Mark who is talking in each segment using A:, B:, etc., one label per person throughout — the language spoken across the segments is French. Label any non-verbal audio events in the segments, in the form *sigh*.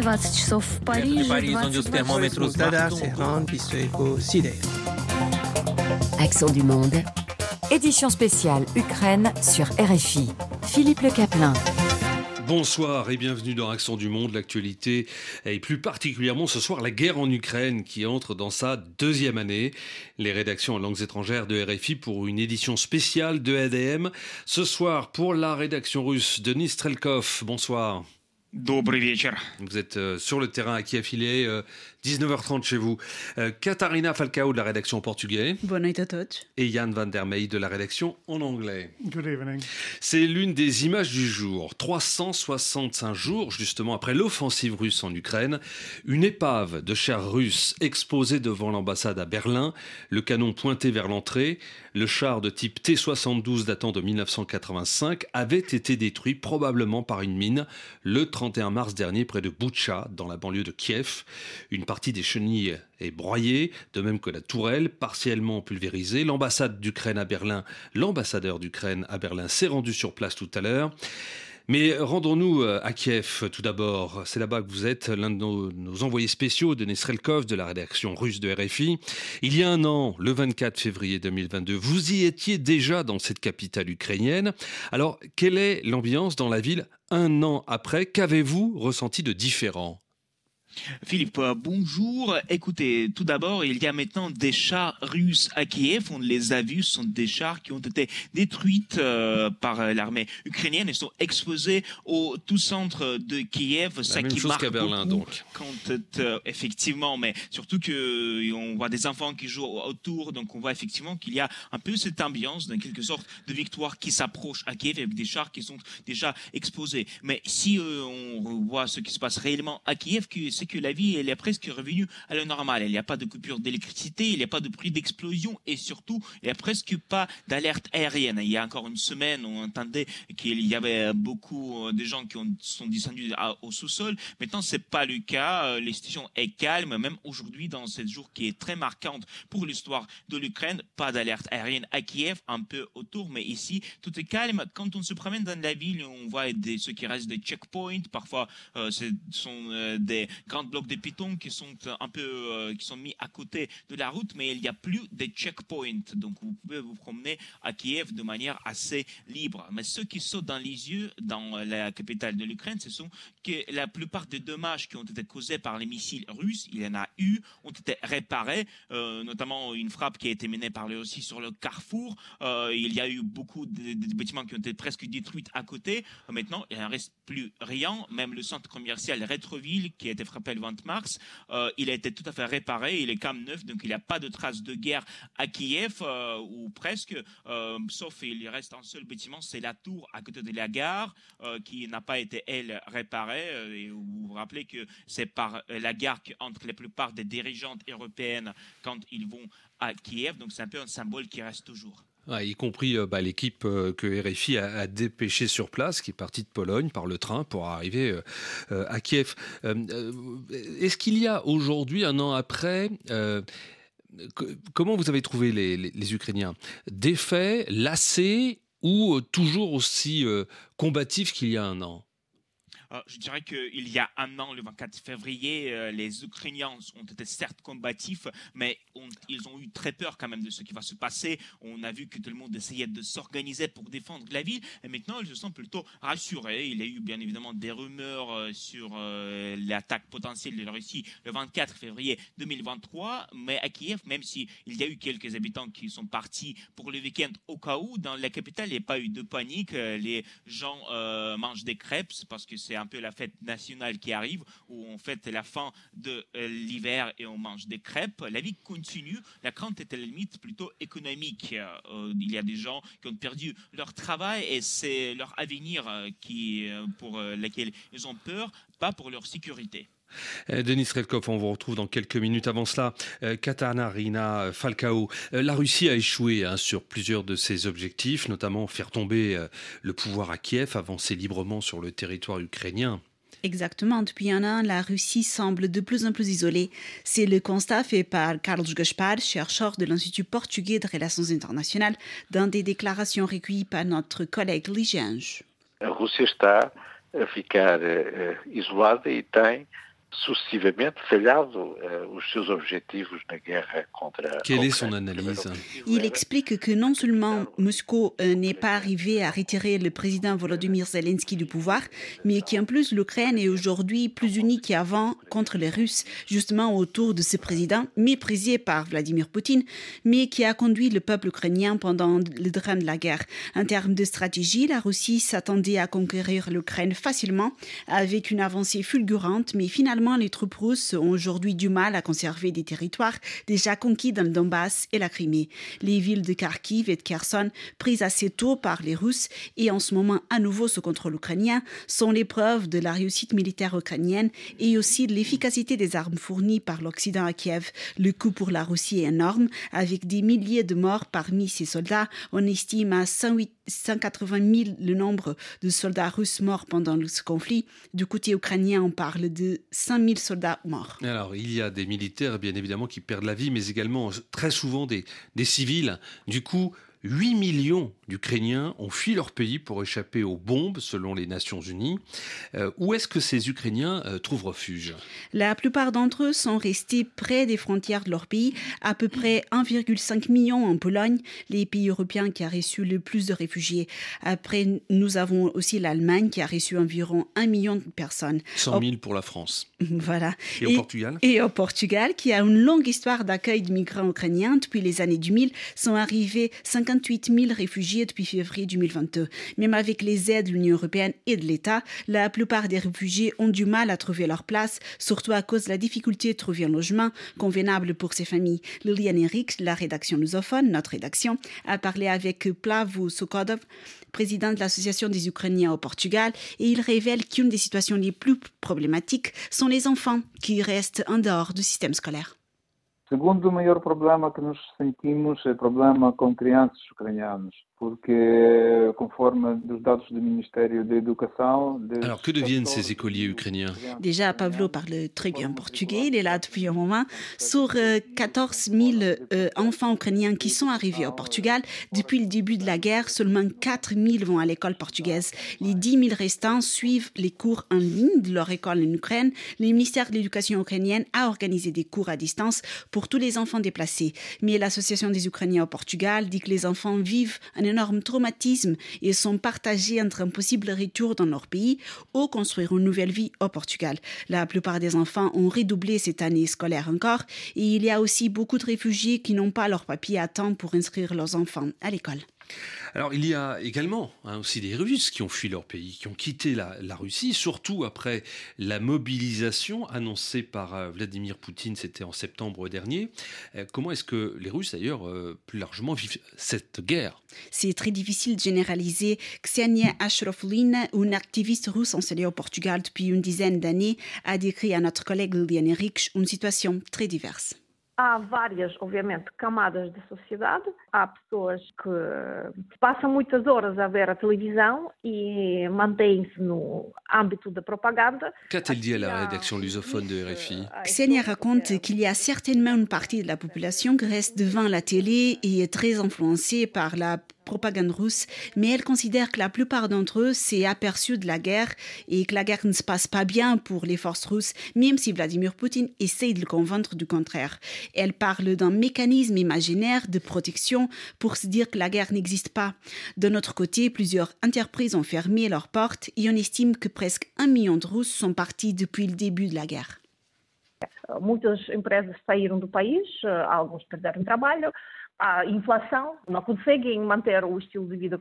A: 20 часов в Париже,
B: Париж, onde os
A: 22
B: termômetros
C: Tada,
B: marcam
C: Serran, Bistreko, Side.
D: Accent du monde. Édition spéciale Ukraine sur RFI. Philippe Le Caplin.
E: Bonsoir et bienvenue dans Accent du Monde, l'actualité et plus particulièrement ce soir la guerre en Ukraine qui entre dans sa deuxième année. Les rédactions en langues étrangères de RFI pour une édition spéciale de ADM. Ce soir pour la rédaction russe, Denis Strelkov, bonsoir.
F: Добрый вечер.
E: Vous êtes euh, sur le terrain à Kiev, il est euh, 19h30 chez vous. Euh, Katharina Falcao de la rédaction en portugais
G: Boa noite a todos.
E: et Yann van der Meij de la rédaction en anglais.
H: Good evening.
E: C'est l'une des images du jour. 365 jours, justement, après l'offensive russe en Ukraine, une épave de chars russes exposée devant l'ambassade à Berlin, le canon pointé vers l'entrée, le char de type T-72 datant de 1985 avait été détruit probablement par une mine le 31 mars dernier près de Boutcha, dans la banlieue de Kiev. Une partie des chenilles est broyée, de même que la tourelle, partiellement pulvérisée. L'ambassade d'Ukraine à Berlin, l'ambassadeur d'Ukraine à Berlin s'est rendu sur place tout à l'heure. Mais rendons-nous euh, à Kiev tout d'abord. C'est là-bas que vous êtes, l'un de nos, envoyés spéciaux de Nestrelkov de la rédaction russe de RFI. Il y a un an, le 24 février 2022, vous y étiez déjà dans cette capitale ukrainienne. Alors, quelle est l'ambiance dans la ville un an après? Qu'avez-vous ressenti de différent?
F: Philippe, bonjour. Écoutez, tout d'abord, il y a maintenant des chars russes à Kiev. On les a vus, ce sont des chars qui ont été détruits euh, par euh, l'armée ukrainienne et sont exposés au tout centre de Kiev. Ça
E: même
F: qui
E: chose
F: marque
E: qu'à Berlin,
F: beaucoup
E: donc.
F: Quand, euh, effectivement, mais surtout que on voit des enfants qui jouent autour, donc on voit effectivement qu'il y a un peu cette ambiance, d'une quelque sorte de victoire qui s'approche à Kiev avec des chars qui sont déjà exposés. Mais si euh, on voit ce qui se passe réellement à Kiev, que- c'est que la vie elle est presque revenue à la normale. Il n'y a pas de coupure d'électricité, il n'y a pas de bruit d'explosion et surtout il n'y a presque pas d'alerte aérienne. Il y a encore une semaine, on entendait qu'il y avait beaucoup euh, de gens qui ont, sont descendus au sous-sol. Maintenant, c'est pas le cas. Euh, Les stations est calme, même aujourd'hui dans ce jour qui est très marquante pour l'histoire de l'Ukraine. Pas d'alerte aérienne à Kiev, un peu autour, mais ici tout est calme. Quand on se promène dans la ville, on voit des, ce qui reste des checkpoints. Parfois, euh, ce sont euh, des grands blocs de Python qui sont un peu euh, qui sont mis à côté de la route, mais il n'y a plus de checkpoints. Donc vous pouvez vous promener à Kiev de manière assez libre. Mais ce qui saute dans les yeux dans la capitale de l'Ukraine, ce sont que la plupart des dommages qui ont été causés par les missiles russes, il y en a eu, ont été réparés, euh, notamment une frappe qui a été menée par eux aussi sur le carrefour. Euh, il y a eu beaucoup de, bâtiments qui ont été presque détruits à côté. Maintenant, il n'en reste plus rien. Même le centre commercial Retroville, qui a été frappé le 20 mars, euh, il a été tout à fait réparé. Il est même neuf, donc il n'y a pas de traces de guerre à Kiev, euh, ou presque, euh, sauf il reste un seul bâtiment, c'est la tour à côté de la gare, qui n'a pas été, elle, réparée. et vous vous rappelez que c'est par la gare qu'entrent la plupart des dirigeantes européennes quand ils vont à Kiev, donc c'est un peu un symbole qui reste toujours.
E: Y compris euh, bah, l'équipe euh, que RFI a, dépêchée sur place, qui est partie de Pologne par le train pour arriver euh, à Kiev. Est-ce qu'il y a aujourd'hui, un an après, comment vous avez trouvé les, les- les Ukrainiens? Défaits, lassés ou toujours aussi combatifs qu'il y a un an?
F: Je dirais qu'il y a un an, le 24 février, euh, les Ukrainiens ont été certes combatifs, mais ils ont eu très peur quand même de ce qui va se passer. On a vu que tout le monde essayait de s'organiser pour défendre la ville, et maintenant ils se sont plutôt rassurés. Il y a eu bien évidemment des rumeurs euh, sur euh, l'attaque potentielle de la Russie le 24 février 2023, mais à Kiev, même s'il y a eu quelques habitants qui sont partis pour le week-end au cas où, dans la capitale, il n'y a pas eu de panique. Euh, Les gens euh, mangent des crêpes parce que c'est un peu la fête nationale qui arrive, où on fête la fin de euh, l'hiver et on mange des crêpes. La vie continue. La crainte est à la limite plutôt économique. Euh, il y a des gens qui ont perdu leur travail et c'est leur avenir euh, qui, pour lequel ils ont peur, pas pour leur sécurité.
E: Euh, Denis Redkov, on vous retrouve dans quelques minutes. Avant cela, euh, Katarina Falcao. Euh, la Russie a échoué hein, sur plusieurs de ses objectifs, notamment faire tomber le pouvoir à Kiev, avancer librement sur le territoire ukrainien.
G: Exactement. Depuis un an, la Russie semble de plus en plus isolée. C'est le constat fait par Carlos Gaspar, chercheur de l'Institut portugais de relations internationales, dans des déclarations recueillies par notre collègue Ligange.
I: A Rússia está a ficar eh, isolada e tem
A: sucessivamente falhado uh, os seus objetivos na guerra contra
E: Quelle est son analyse?
G: Il explique que non seulement Moscou euh, n'est pas arrivé à retirer le président Volodymyr Zelensky du pouvoir, mais qu'en plus l'Ukraine est aujourd'hui plus unie qu'avant contre les Russes, justement autour de ce président méprisé par Vladimir Poutine, mais qui a conduit le peuple ukrainien pendant le drame de la guerre. En termes de stratégie, la Russie s'attendait à conquérir l'Ukraine facilement, avec une avancée fulgurante, mais finalement les troupes russes ont aujourd'hui du mal à conserver des territoires déjà conquis dans le Donbass et la Crimée. Les villes de Kharkiv et de Kherson, prises assez tôt par les Russes et en ce moment à nouveau sous contrôle ukrainien, sont l'épreuve de la réussite militaire ukrainienne et aussi de l'efficacité des armes fournies par l'Occident à Kiev. Le coût pour la Russie est énorme, avec des milliers de morts parmi ces soldats. On estime à 108 180 000 le nombre de soldats russes morts pendant ce conflit. Du côté ukrainien, on parle de 5 000 soldats morts.
E: Alors, il y a des militaires, bien évidemment, qui perdent la vie, mais également très souvent des, des civils. Du coup, 8 millions d'Ukrainiens ont fui leur pays pour échapper aux bombes, selon les Nations Unies. Euh, où est-ce que ces Ukrainiens euh, trouvent refuge?
G: La plupart d'entre eux sont restés près des frontières de leur pays, à peu près 1,5 million en Pologne, les pays européens qui a reçu le plus de réfugiés. Après, nous avons aussi l'Allemagne qui a reçu environ 1 million de personnes.
E: 100 000 pour la France. *laughs*
G: Voilà.
E: Et, au Portugal?
G: Et au Portugal, qui a une longue histoire d'accueil de migrants ukrainiens. Depuis les années 2000, sont arrivés 58 000 réfugiés depuis février 2022. Même avec les aides de l'Union européenne et de l'État, la plupart des réfugiés ont du mal à trouver leur place, surtout à cause de la difficulté de trouver un logement convenable pour ces familles. Liliane Eric, la rédaction lusophone, notre rédaction, a parlé avec Plavu Sokodov, président de l'Association des Ukrainiens au Portugal, et il révèle qu'une des situations les plus problématiques sont les enfants qui restent en dehors du système scolaire.
B: Segundo maior problema que nós sentimos é problema com crianças ucranianas. Porque conforme dos dados do Ministério da Educação...
E: Alors, que deviennent ces écoliers ukrainiens?
G: Déjà, Pavlo parle très bien portugais, il est là depuis un moment. Sur 14 000 euh, enfants ukrainiens qui sont arrivés au Portugal, depuis le début de la guerre, seulement 4 000 vont à l'école portugaise. Les 10 000 restants suivent les cours en ligne de leur école en Ukraine. Le ministère de l'Éducation ukrainienne a organisé des cours à distance pour tous les enfants déplacés. Mais l'Association des Ukrainiens au Portugal dit que les enfants vivent un énorme traumatisme et sont partagés entre un possible retour dans leur pays ou construire une nouvelle vie au Portugal. La plupart des enfants ont redoublé cette année scolaire encore et il y a aussi beaucoup de réfugiés qui n'ont pas leur papier à temps pour inscrire leurs enfants à l'école.
E: Alors il y a également hein, aussi des Russes qui ont fui leur pays, qui ont quitté la, Russie, surtout après la mobilisation annoncée par euh, Vladimir Poutine, c'était en septembre dernier. Euh, comment est-ce que les Russes d'ailleurs euh, plus largement vivent cette guerre?
G: C'est très difficile de généraliser. Ksenia Ashraflin, une activiste russe installée au Portugal depuis une dizaine d'années, a décrit à notre collègue Liliane Erich une situation très diverse.
H: Há várias, obviamente, camadas de sociedade. Há pessoas que passam muitas horas a ver a televisão e mantêm-se no âmbito da propaganda.
E: Qu'a-t-elle dit à la rédaction lusophone de RFI
G: Ksenia raconte qu'il y a certainement une partie de la population qui reste devant la télé et est très influencée par la propagande russe, mais elle considère que la plupart d'entre eux s'est aperçu de la guerre et que la guerre ne se passe pas bien pour les forces russes, même si Vladimir Poutine essaye de le convaincre du contraire. Elle parle d'un mécanisme imaginaire de protection pour se dire que la guerre n'existe pas. De notre côté, plusieurs entreprises ont fermé leurs portes et on estime que presque un million de Russes sont partis depuis le début de la guerre.
H: A inflação, não conseguem manter o estilo de vida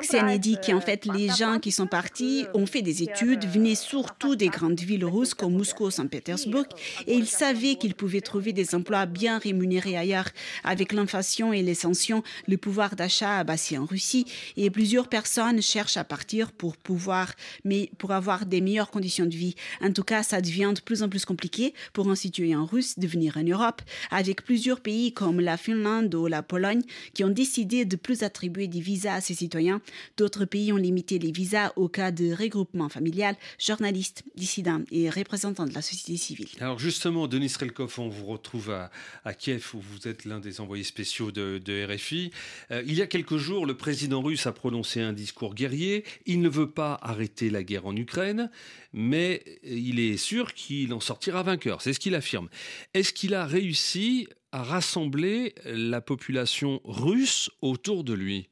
G: Ksenia dit qu'en fait, les gens qui sont partis ont fait des études, venaient surtout des grandes villes russes comme Moscou, Saint-Pétersbourg, et ils savaient qu'ils pouvaient trouver des emplois bien rémunérés ailleurs. Avec l'inflation et les sanctions, le pouvoir d'achat a baissé en Russie, et plusieurs personnes cherchent à partir pour pouvoir, mais pour avoir des meilleures conditions de vie. En tout cas, ça devient de plus en plus compliqué pour un citoyen russe de venir en Europe, avec plusieurs pays comme la Finlande ou la Pologne qui ont décidé de plus attribuer des visas à ses citoyens. D'autres pays ont limité les visas au cas de regroupement familial. Journalistes, dissidents et représentants de la société civile.
E: Alors justement, Denis Relkov, on vous retrouve à, Kiev où vous êtes l'un des envoyés spéciaux de, RFI. Euh, il y a quelques jours, le président russe a prononcé un discours guerrier. Il ne veut pas arrêter la guerre en Ukraine, mais il est sûr qu'il en sortira vainqueur. C'est ce qu'il affirme. Est-ce qu'il a réussi à rassembler la population russe autour de lui?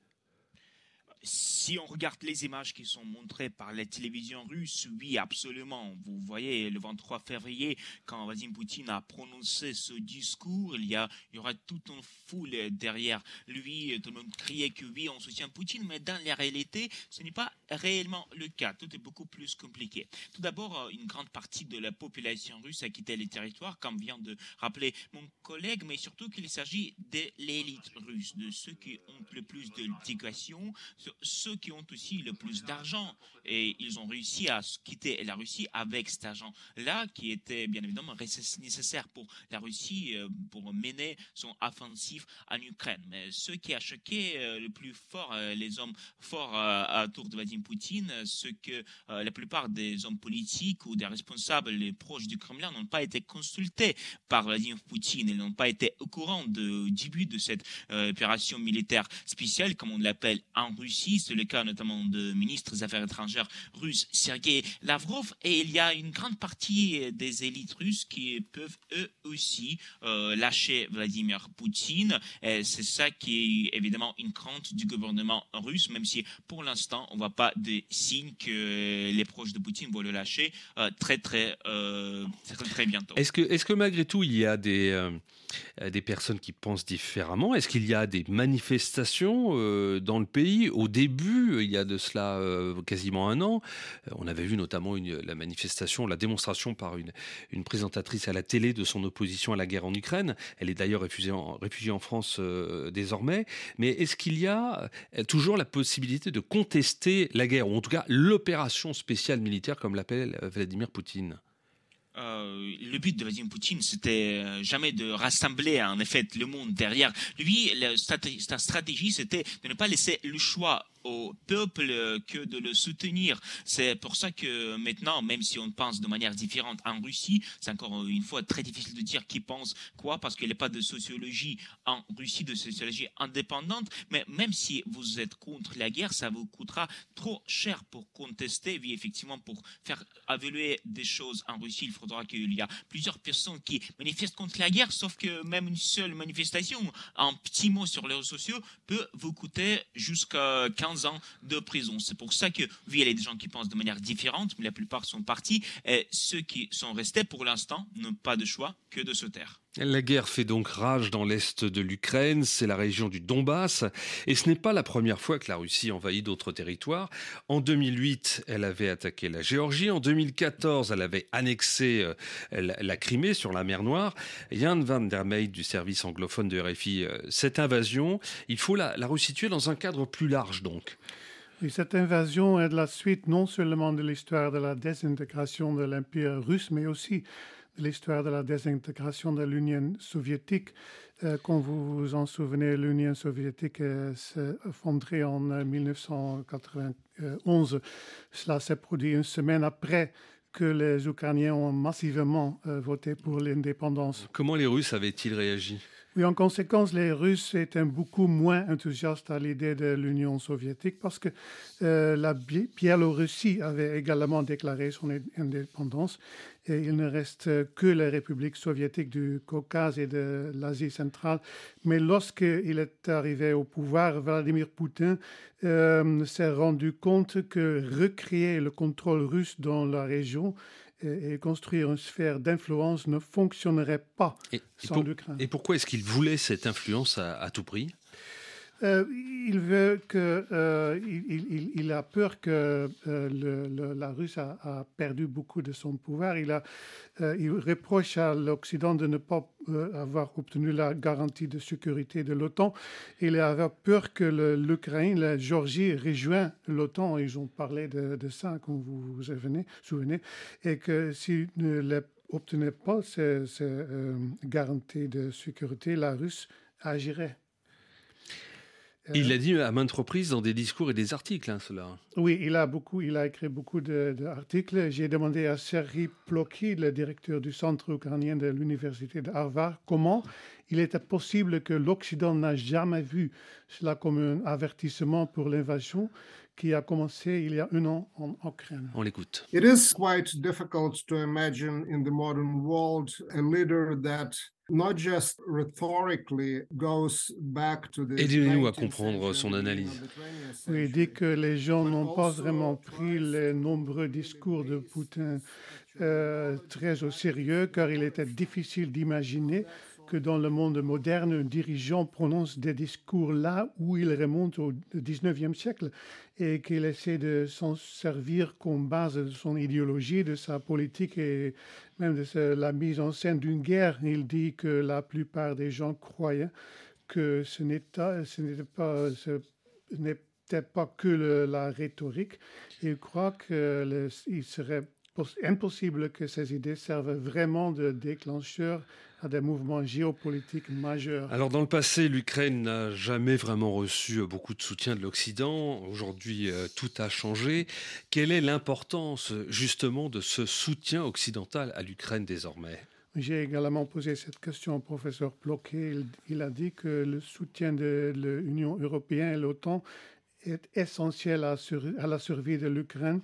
F: Si on regarde les images qui sont montrées par la télévision russe, oui, absolument. Vous voyez, le 23 février, quand Vladimir Poutine a prononcé ce discours, il y, a, y aura toute une foule derrière lui. Tout le monde criait que oui, on soutient Poutine, mais dans la réalité, ce n'est pas réellement le cas. Tout est beaucoup plus compliqué. Tout d'abord, euh, une grande partie de la population russe a quitté les territoires, comme vient de rappeler mon collègue, mais surtout qu'il s'agit de l'élite russe, de ceux qui ont le plus de d'éducation, ceux qui ont aussi le plus d'argent. Et ils ont réussi à quitter la Russie avec cet argent-là, qui était bien évidemment nécessaire pour la Russie euh, pour mener son offensif en Ukraine. Mais ce qui a choqué euh, le plus fort euh, les hommes forts autour de Vladimir Poutine, ce que la plupart des hommes politiques ou des responsables les proches du Kremlin n'ont pas été consultés par Vladimir Poutine. Ils n'ont pas été au courant du début de cette opération militaire spéciale, comme on l'appelle en Russie. C'est le cas notamment de ministre des Affaires étrangères russe Sergei Lavrov. Et il y a une grande partie des élites russes qui peuvent eux aussi euh, lâcher Vladimir Poutine. C'est ça qui est évidemment une crainte du gouvernement russe, même si pour l'instant on voit pas de signes que les proches de Poutine vont le lâcher euh, très très, euh, très très bientôt.
E: Est-ce que malgré tout il y a des des personnes qui pensent différemment Est-ce qu'il y a des manifestations euh, dans le pays? Au début, il y a de cela euh, quasiment un an, on avait vu notamment une, la manifestation, la démonstration par une, présentatrice à la télé de son opposition à la guerre en Ukraine. Elle est d'ailleurs réfugiée en France désormais. Mais est-ce qu'il y a toujours la possibilité de contester la guerre, ou en tout cas l'opération spéciale militaire, comme l'appelle Vladimir Poutine?
F: Euh, le but de Vladimir Poutine, c'était euh, jamais de rassembler en effet le monde derrière lui. sa stratégie, c'était de ne pas laisser le choix au peuple que de le soutenir. C'est pour ça que maintenant, même si on pense de manière différente en Russie, c'est encore une fois très difficile de dire qui pense quoi, parce qu'il n'y a pas de sociologie en Russie, de sociologie indépendante. Mais même si vous êtes contre la guerre, ça vous coûtera trop cher pour contester. Oui, effectivement, pour faire évoluer des choses en Russie, il faudra qu'il y a plusieurs personnes qui manifestent contre la guerre, sauf que même une seule manifestation, un petit mot sur les réseaux sociaux, peut vous coûter jusqu'à 15 ans de prison. C'est pour ça que, oui, il y a des gens qui pensent de manière différente, mais la plupart sont partis. Et ceux qui sont restés pour l'instant n'ont pas de choix que de se taire.
E: La guerre fait donc rage dans l'est de l'Ukraine, c'est la région du Donbass, et ce n'est pas la première fois que la Russie envahit d'autres territoires. En 2008, elle avait attaqué la Géorgie, en 2014, elle avait annexé euh, la Crimée sur la mer Noire. Jan van der Meij du service anglophone de RFI, euh, cette invasion, il faut la, la resituer dans un cadre plus large donc.
I: cette invasion est la suite non seulement de l'histoire de la désintégration de l'Empire russe, mais aussi l'histoire de la désintégration de l'Union soviétique. Euh, quand vous vous en souvenez, l'Union soviétique euh, s'est effondrée en 1991. Euh, Cela s'est produit une semaine après que les Ukrainiens ont massivement voté pour l'indépendance.
E: Comment les Russes avaient-ils réagi?
I: Oui, en conséquence, les Russes étaient beaucoup moins enthousiastes à l'idée de l'Union soviétique parce que euh, la Biélorussie avait également déclaré son indépendance et il ne reste que les républiques soviétiques du Caucase et de l'Asie centrale. Mais lorsqu'il est arrivé au pouvoir, Vladimir Poutine euh, s'est rendu compte que recréer le contrôle russe dans la région et, construire une sphère d'influence ne fonctionnerait pas sans l'Ukraine.
E: Et pourquoi est-ce qu'il voulait cette influence à tout prix?
I: Euh, il veut que, euh, il, a peur que euh, la Russie a, perdu beaucoup de son pouvoir. Il, a, reproche à l'Occident de ne pas avoir obtenu la garantie de sécurité de l'OTAN. Il a peur que l'Ukraine, la Géorgie rejoigne l'OTAN. Ils ont parlé de, ça, comme vous vous souvenez, et que s'il ne obtenait pas ces, garanties de sécurité, la Russie agirait.
E: Il l'a dit à maintes reprises dans des discours et des articles, hein, cela.
I: Oui, il a beaucoup, il a écrit beaucoup d'articles. J'ai demandé à Serhi Plokhy, le directeur du Centre ukrainien de l'Université de Harvard, comment il était possible que l'Occident n'a jamais vu cela comme un avertissement pour l'invasion qui a commencé il y a un an en Ukraine.
E: On l'écoute.
J: It is quite difficult to imagine in the modern world a leader that not just rhetorically goes back to the
E: Aidez-nous à comprendre son analyse.
I: Oui, il dit que les gens n'ont pas vraiment pris les nombreux discours de Poutine euh, très au sérieux, car il était difficile d'imaginer que dans le monde moderne, un dirigeant prononce des discours là où il remonte au 19e siècle et qu'il essaie de s'en servir comme base de son idéologie, de sa politique et même de la mise en scène d'une guerre. Il dit que la plupart des gens croyaient que ce n'était pas, ce n'était pas que la rhétorique. Il croit qu'il serait impossible que ces idées servent vraiment de déclencheur à des mouvements géopolitiques majeurs.
E: Alors dans le passé, l'Ukraine n'a jamais vraiment reçu beaucoup de soutien de l'Occident. Aujourd'hui, euh, tout a changé. Quelle est l'importance justement de ce soutien occidental à l'Ukraine désormais?
I: J'ai également posé cette question au professeur Ploquet. Il, a dit que le soutien de l'Union européenne et l'OTAN est essentiel à, à la survie de l'Ukraine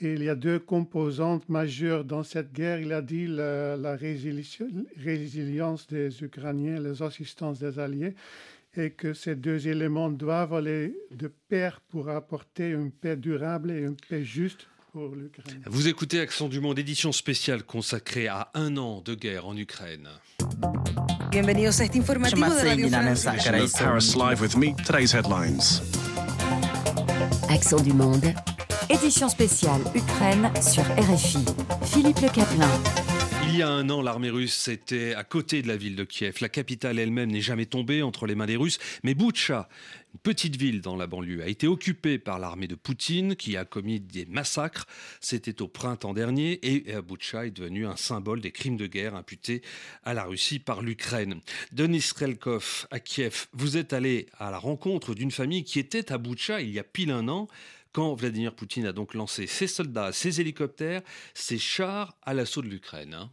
I: il y a deux composantes majeures dans cette guerre. Il a dit la, la résilience des Ukrainiens, les assistances des Alliés, et que ces deux éléments doivent aller de pair pour apporter une paix durable et une paix juste pour l'Ukraine.
E: Vous écoutez Accent du Monde, édition spéciale consacrée à un an de guerre en Ukraine.
K: Bienvenidos a este informativo de Radio
L: Paris Live with me, today's headlines.
D: Accent du Monde Édition spéciale Ukraine sur RFI. Philippe Le Caplin.
E: Il y a un an, l'armée russe était à côté de la ville de Kiev. La capitale elle-même n'est jamais tombée entre les mains des Russes, mais Boutcha, une petite ville dans la banlieue, a été occupée par l'armée de Poutine qui a commis des massacres. C'était au printemps dernier et Boutcha est devenu un symbole des crimes de guerre imputés à la Russie par l'Ukraine. Denis Strelkov à Kiev, vous êtes allé à la rencontre d'une famille qui était à Boutcha il y a pile un an quand Vladimir Poutine a donc lancé ses soldats, ses hélicoptères, ses chars à l'assaut de l'Ukraine. Hein.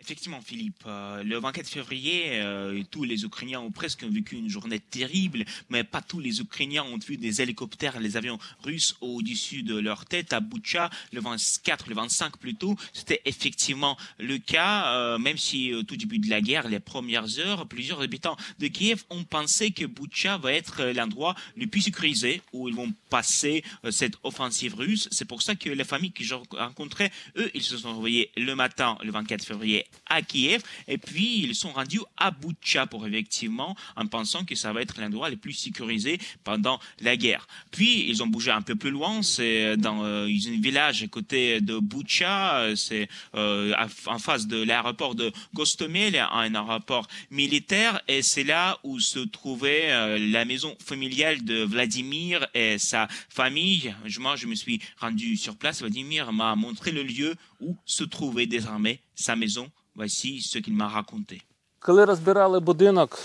F: Effectivement, Philippe, euh, le 24 février, euh, tous les Ukrainiens ont presque vécu une journée terrible, mais pas tous les Ukrainiens ont vu des hélicoptères, les avions russes au-dessus de leur tête à Boucha, le 24, le 25 plutôt. C'était effectivement le cas, euh, même si au tout début de la guerre, les premières heures, plusieurs habitants de Kiev ont pensé que Boucha va être l'endroit le plus sécurisé où ils vont passer cette offensive russe. C'est pour ça que les familles que j'ai rencontrées, eux, ils se sont envoyés le matin, le 24 février, à Kiev et puis ils sont rendus à Boutcha pour effectivement en pensant que ça va être l'endroit le plus sécurisé pendant la guerre. Puis ils ont bougé un peu plus loin, c'est dans euh, un village à côté de Boutcha, c'est euh, en face de l'aéroport de Gostomel, un aéroport militaire et c'est là où se trouvait euh, la maison familiale de Vladimir et sa famille. Je me suis rendu sur place. Vladimir m'a montré le lieu où se trouvait désormais sa maison Voici ce qu'il m'a raconté.
M: Коли розбирали будинок,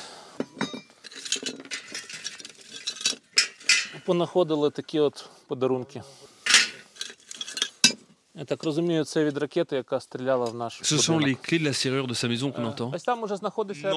M: понаходили такі от подарунки.
E: Ce sont les clés de la serrure de sa maison qu'on entend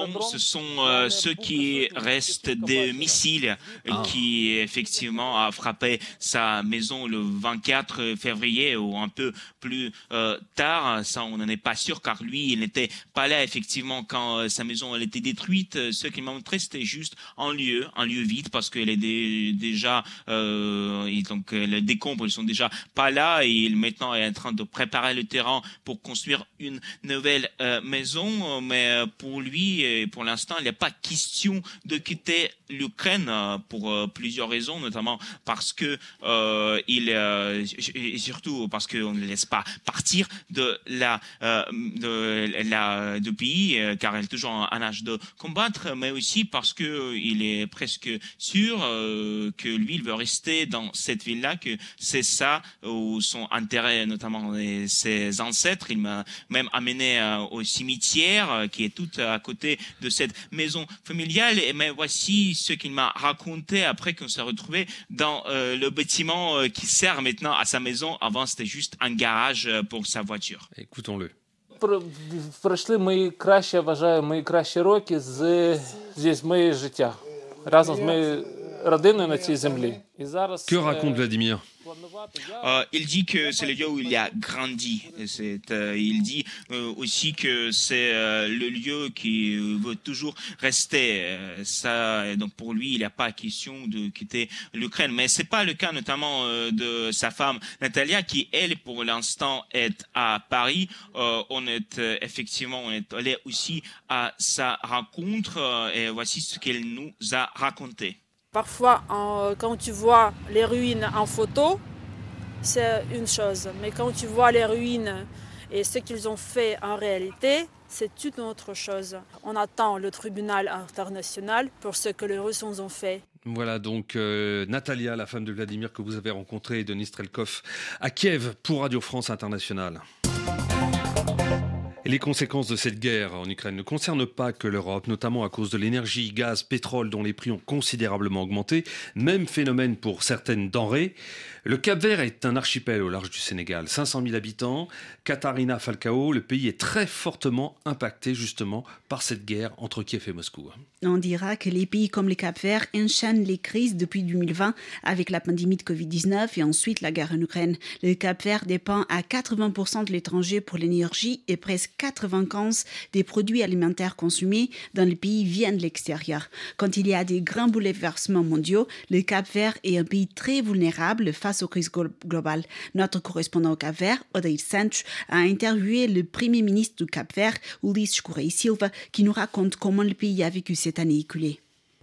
F: Non, ce sont euh, ceux qui restent des missiles ah. qui effectivement a frappé sa maison le 24 février ou un peu plus euh, tard. Ça, on n'en est pas sûr car lui, il n'était pas là effectivement quand euh, sa maison elle était détruite. Ce qu'il m'a montré, c'était juste un lieu, un lieu vide parce qu'elle est déjà et donc les décombres ils sont déjà pas là et maintenant en train de préparer le terrain pour construire une nouvelle euh, maison, mais euh, pour lui, pour l'instant, il n'y a pas question de quitter l'Ukraine euh, pour plusieurs raisons, notamment parce que il et surtout parce qu'on ne laisse pas partir de la de la du pays car il est toujours en âge de combattre, mais aussi parce que il est presque sûr que lui il veut rester dans cette ville-là, que c'est ça où son intérêt notamment ses ancêtres. Il m'a même amené au cimetière qui est tout à côté de cette maison familiale. Mais voici ce qu'il m'a raconté après qu'on s'est retrouvé dans le bâtiment qui sert maintenant à sa maison. Avant, c'était juste un garage pour sa voiture.
E: Écoutons-le.
M: Пройшли мої кращі, я вважаю, мої кращі роки з, з моєї життя разом з моєю
E: Que raconte Vladimir?
F: Euh, il dit que c'est le lieu où il a grandi. Euh, il dit euh, aussi que c'est le lieu qui veut toujours rester. donc pour lui, il n'y a pas question de quitter l'Ukraine. Mais c'est pas le cas notamment de sa femme Natalia, qui elle, pour l'instant, est à Paris. on est effectivement, allé aussi à sa rencontre. et voici ce qu'elle nous a raconté.
N: Parfois, quand tu vois les ruines en photo, c'est une chose. Mais quand tu vois les ruines et ce qu'ils ont fait en réalité, c'est une autre chose. On attend le tribunal international pour ce que les Russes ont fait.
E: Voilà donc euh, Natalia, la femme de Vladimir que vous avez rencontrée, Denis Strelkov, à Kiev pour Radio France Internationale. Les conséquences de cette guerre en Ukraine ne concernent pas que l'Europe, notamment à cause de l'énergie, gaz, pétrole dont les prix ont considérablement augmenté. Même phénomène pour certaines denrées. Le Cap Vert est un archipel au large du Sénégal, 500 000 habitants. Katarina Falcao, le pays est très fortement impacté justement par cette guerre entre Kiev et Moscou.
G: On dira que les pays comme le Cap Vert enchaînent les crises depuis 2020 avec la pandémie de Covid-19 et ensuite la guerre en Ukraine. Le Cap Vert dépend à 80% de l'étranger pour l'énergie et presque 95 des produits alimentaires consommés dans le pays viennent de l'extérieur. Quand il y a des grands bouleversements mondiaux, le Cap Vert est un pays très vulnérable face aux crises globales. Notre correspondant au Cap Vert, Odair Sanch, a interviewé le premier ministre du Cap Vert, Ulisses Correia Silva, qui nous raconte comment le pays a vécu cette année écoulée.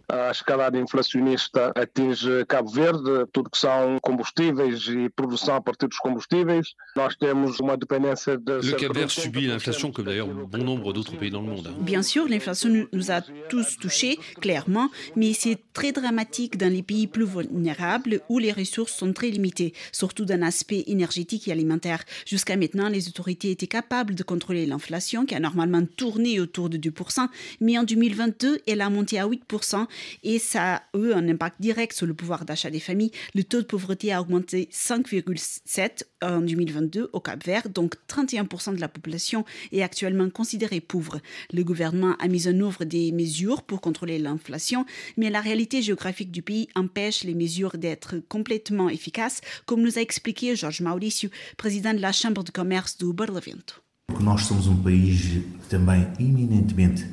O: A escalada inflacionista atinge Cabo Verde, tudo que são combustíveis e produção a partir dos combustíveis. Nós temos uma dependência de...
E: Le Cap Vert subit l'inflation comme d'ailleurs bon nombre d'autres pays dans le monde.
G: Bien sûr, l'inflation nous a tous touchés, clairement, mais c'est très dramatique dans les pays plus vulnérables où les ressources sont très limitées, surtout d'un aspect énergétique et alimentaire. Jusqu'à maintenant, les autorités étaient capables de contrôler l'inflation qui a normalement tourné autour de 2%, mais en 2022, elle a monté à 8% et ça a eu un impact direct sur le pouvoir d'achat des familles. Le taux de pauvreté a augmenté 5,7 en 2022 au Cap Vert, donc 31% de la population est actuellement considérée pauvre. Le gouvernement a mis en œuvre des mesures pour contrôler l'inflation, mais la réalité géographique du pays empêche les mesures d'être complètement efficaces, comme nous a expliqué Georges Mauricio, président de la Chambre de commerce du Barlavento.
P: Nós somos um país também eminentemente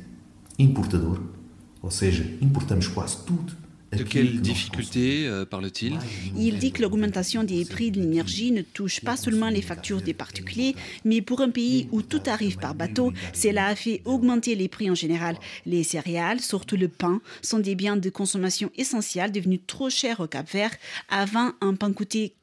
P: importador, ou seja, importamos quase tudo
E: De quelles difficultés euh, parle-t-il?
G: Il dit que l'augmentation des prix de l'énergie ne touche pas seulement les factures des particuliers, mais pour un pays où tout arrive par bateau, cela a fait augmenter les prix en général. Les céréales, surtout le pain, sont des biens de consommation essentiels devenus trop chers au Cap Vert. Avant, un pain coûtait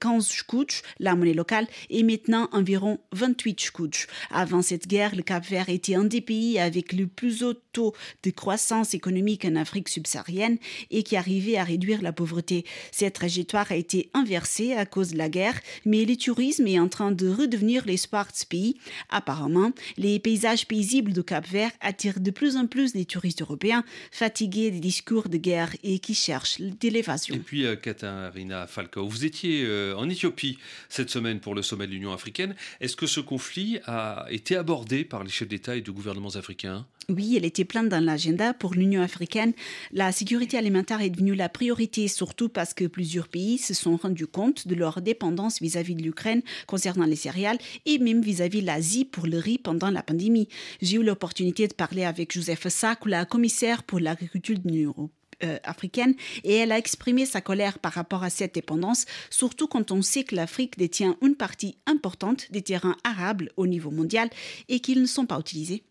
G: 15 skouch, la monnaie locale, et maintenant environ 28 skouch. Avant cette guerre, le Cap Vert était un des pays avec le plus haut taux de croissance économique en Afrique subsaharienne et qui arrivait à réduire la pauvreté. Cette trajectoire a été inversée à cause de la guerre, mais le tourisme est en train de redevenir l'espoir de ce pays. Apparemment, les paysages paisibles du Cap Vert attirent de plus en plus des touristes européens fatigués des discours de guerre et qui cherchent de l'évasion.
E: Et puis, euh, Katarina Falco, vous étiez euh, en Éthiopie cette semaine pour le sommet de l'Union africaine. Est-ce que ce conflit a été abordé par les chefs d'État et de gouvernements africains?
G: Oui, elle était pleine dans l'agenda pour l'Union africaine. La sécurité alimentaire est devenue la priorité, surtout parce que plusieurs pays se sont rendus compte de leur dépendance vis-à-vis de l'Ukraine concernant les céréales et même vis-à-vis de l'Asie pour le riz pendant la pandémie. J'ai eu l'opportunité de parler avec Joseph Sack, la commissaire pour l'agriculture de l'Union africaine et elle a exprimé sa colère par rapport à cette dépendance, surtout quand on sait que l'Afrique détient une partie importante des terrains arables au niveau mondial et qu'ils ne sont pas utilisés.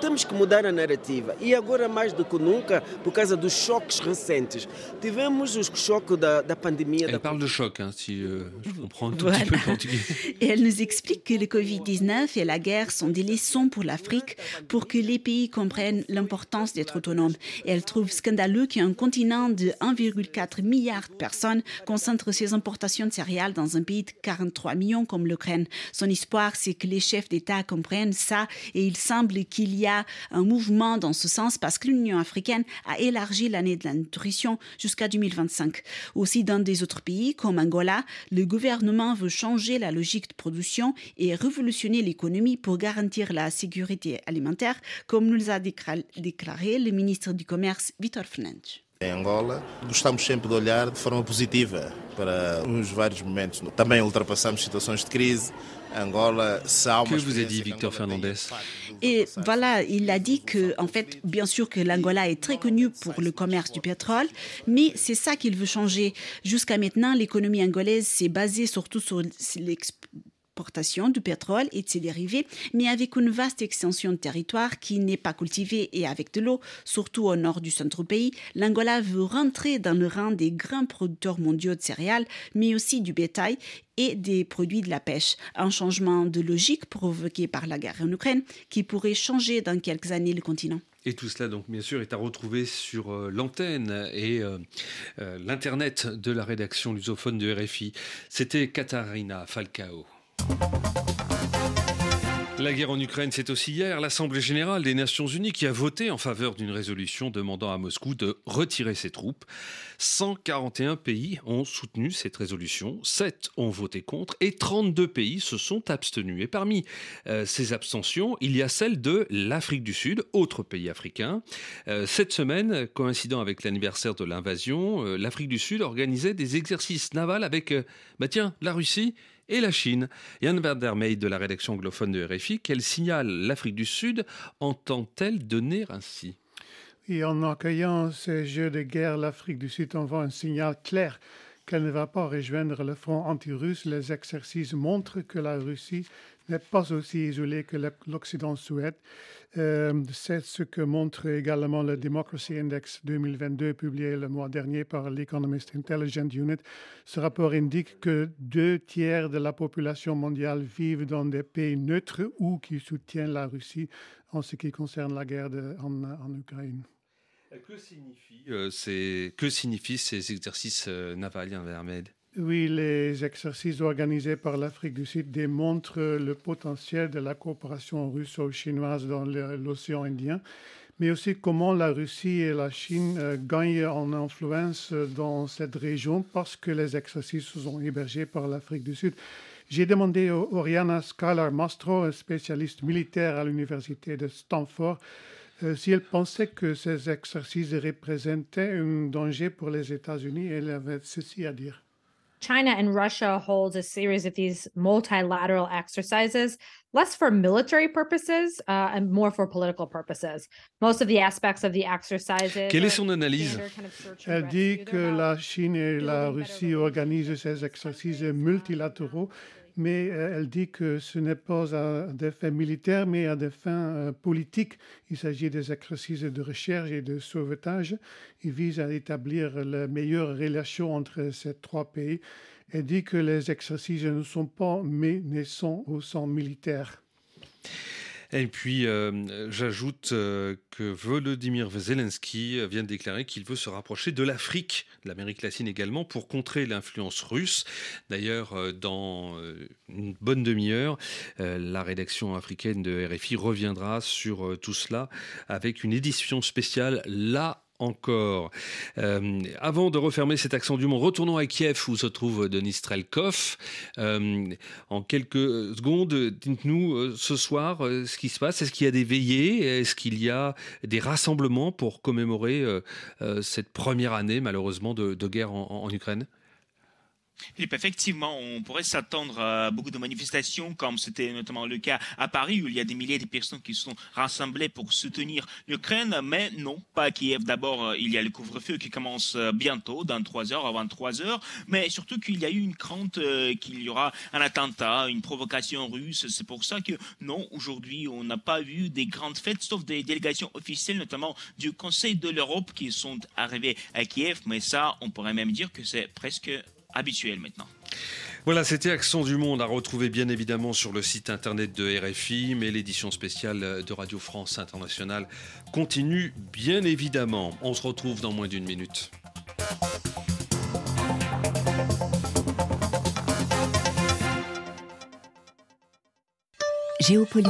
Q: Temos que mudar a narrativa e agora mais do que nunca por causa dos choques recentes. Tivemos o choque da, da pandemia.
E: Elle parle de choc, hein, si euh, je comprends un tout voilà. petit peu le portugais. *laughs*
G: Et elle nous explique que le Covid-19 et la guerre sont des leçons pour l'Afrique pour que les pays comprennent l'importance d'être autonomes. Et elle trouve scandaleux qu'un continent de 1,4 milliard de personnes concentre ses importations de céréales dans un pays de 43 millions comme l'Ukraine. Son espoir, c'est que les chefs d'État comprennent ça et il semble qu'il il y a un mouvement dans ce sens parce que l'Union africaine a élargi l'année de la nutrition jusqu'à 2025. Aussi, dans des autres pays comme Angola, le gouvernement veut changer la logique de production et révolutionner l'économie pour garantir la sécurité alimentaire, comme nous a déclaré le ministre du Commerce, Vitor Fernandes.
R: Em Angola, gostamos sempre de olhar de forma positiva para os vários momentos. Também ultrapassamos situações de crise. Angola,
E: que vous a dit Victor Fernandez?
G: Et voilà, il a dit que, en fait, bien sûr que l'Angola est très connu pour le commerce du pétrole, mais c'est ça qu'il veut changer. Jusqu'à maintenant, l'économie angolaise s'est basée surtout sur l'exportation du pétrole et de ses dérivés, mais avec une vaste extension de territoire qui n'est pas cultivée et avec de l'eau, surtout au nord du centre pays, l'Angola veut rentrer dans le rang des grands producteurs mondiaux de céréales, mais aussi du bétail et des produits de la pêche. Un changement de logique provoqué par la guerre en Ukraine qui pourrait changer dans quelques années le continent.
E: Et tout cela, donc, bien sûr, est à retrouver sur euh, l'antenne et euh, euh, l'internet de la rédaction lusophone de RFI. C'était Katharina Falcao. La guerre en Ukraine, c'est aussi hier l'Assemblée générale des Nations unies qui a voté en faveur d'une résolution demandant à Moscou de retirer ses troupes. 141 pays ont soutenu cette résolution, 7 ont voté contre et 32 pays se sont abstenus. Et parmi euh, ces abstentions, il y a celle de l'Afrique du Sud, autre pays africain. Euh, cette semaine, coïncidant avec l'anniversaire de l'invasion, euh, l'Afrique du Sud organisait des exercices navals avec, bah tiens, la Russie et la Chine. Yann Verdermeij de la rédaction anglophone de RFI, quel signal l'Afrique du Sud entend-elle donner ainsi?
I: Et en accueillant ces jeux de guerre, l'Afrique du Sud envoie un signal clair qu'elle ne va pas rejoindre le front anti-russe. Les exercices montrent que la Russie n'est pas aussi isolée que l'Occident souhaite. Euh, c'est ce que montre également le Democracy Index 2022 publié le mois dernier par l'Economist Intelligence Unit. Ce rapport indique que deux tiers de la population mondiale vivent dans des pays neutres ou qui soutiennent la Russie en ce qui concerne la guerre en, Ukraine.
E: Euh, que signifient ces exercices euh, navals, Vermed
I: oui, les exercices organisés par l'Afrique du Sud démontrent le potentiel de la coopération russo-chinoise dans l'océan Indien, mais aussi comment la Russie et la Chine euh, gagnent en influence dans cette région parce que les exercices sont hébergés par l'Afrique du Sud. J'ai demandé à Oriana Scalar Mastro, spécialiste militaire à l'université de Stanford, euh, si elle pensait que ces exercices représentaient un danger pour les États-Unis. Elle avait ceci à dire.
S: China and Russia holds a series of these multilateral exercises, less for military purposes uh, and more for political purposes. Most of the aspects of the exercises.
E: Quelle est son analyse?
I: Elle dit que la Chine et la Russie organisent ces exercices multilatéraux, mais euh, elle dit que ce n'est pas à des fins militaires, mais à des fins euh, politiques. Il s'agit des exercices de recherche et de sauvetage. Il vise à établir la meilleure relation entre ces trois pays. Elle dit que les exercices ne sont pas, mais sont au sens militaire.
E: Et puis, euh, j'ajoute euh, que Volodymyr Zelensky vient de déclarer qu'il veut se rapprocher de l'Afrique, de l'Amérique latine également, pour contrer l'influence russe. D'ailleurs, euh, dans une bonne demi-heure, la rédaction africaine de RFI reviendra sur tout cela avec une édition spéciale là encore. Euh, avant de refermer cet accent du monde, retournons à Kiev où se trouve Denis Strelkov. Euh, en quelques secondes, dites-nous euh, ce soir ce qui se passe. Est-ce qu'il y a des veillées? Est-ce qu'il y a des rassemblements pour commémorer cette première année malheureusement de, guerre en, Ukraine?
F: Philippe, effectivement, on pourrait s'attendre à beaucoup de manifestations, comme c'était notamment le cas à Paris, où il y a des milliers de personnes qui sont rassemblées pour soutenir l'Ukraine, mais non, pas à Kiev. D'abord, il y a le couvre-feu qui commence bientôt, dans 3 heures, avant 3 heures, mais surtout qu'il y a eu une crainte qu'il y aura un attentat, une provocation russe. C'est pour ça que non, aujourd'hui, on n'a pas vu des grandes fêtes, sauf des délégations officielles, notamment du Conseil de l'Europe, qui sont arrivées à Kiev, mais ça, on pourrait même dire que c'est presque habituel maintenant.
E: Voilà, c'était Accent du Monde à retrouver bien évidemment sur le site internet de RFI, mais l'édition spéciale de Radio France Internationale continue bien évidemment. On se retrouve dans moins d'une minute.
D: Géopolitique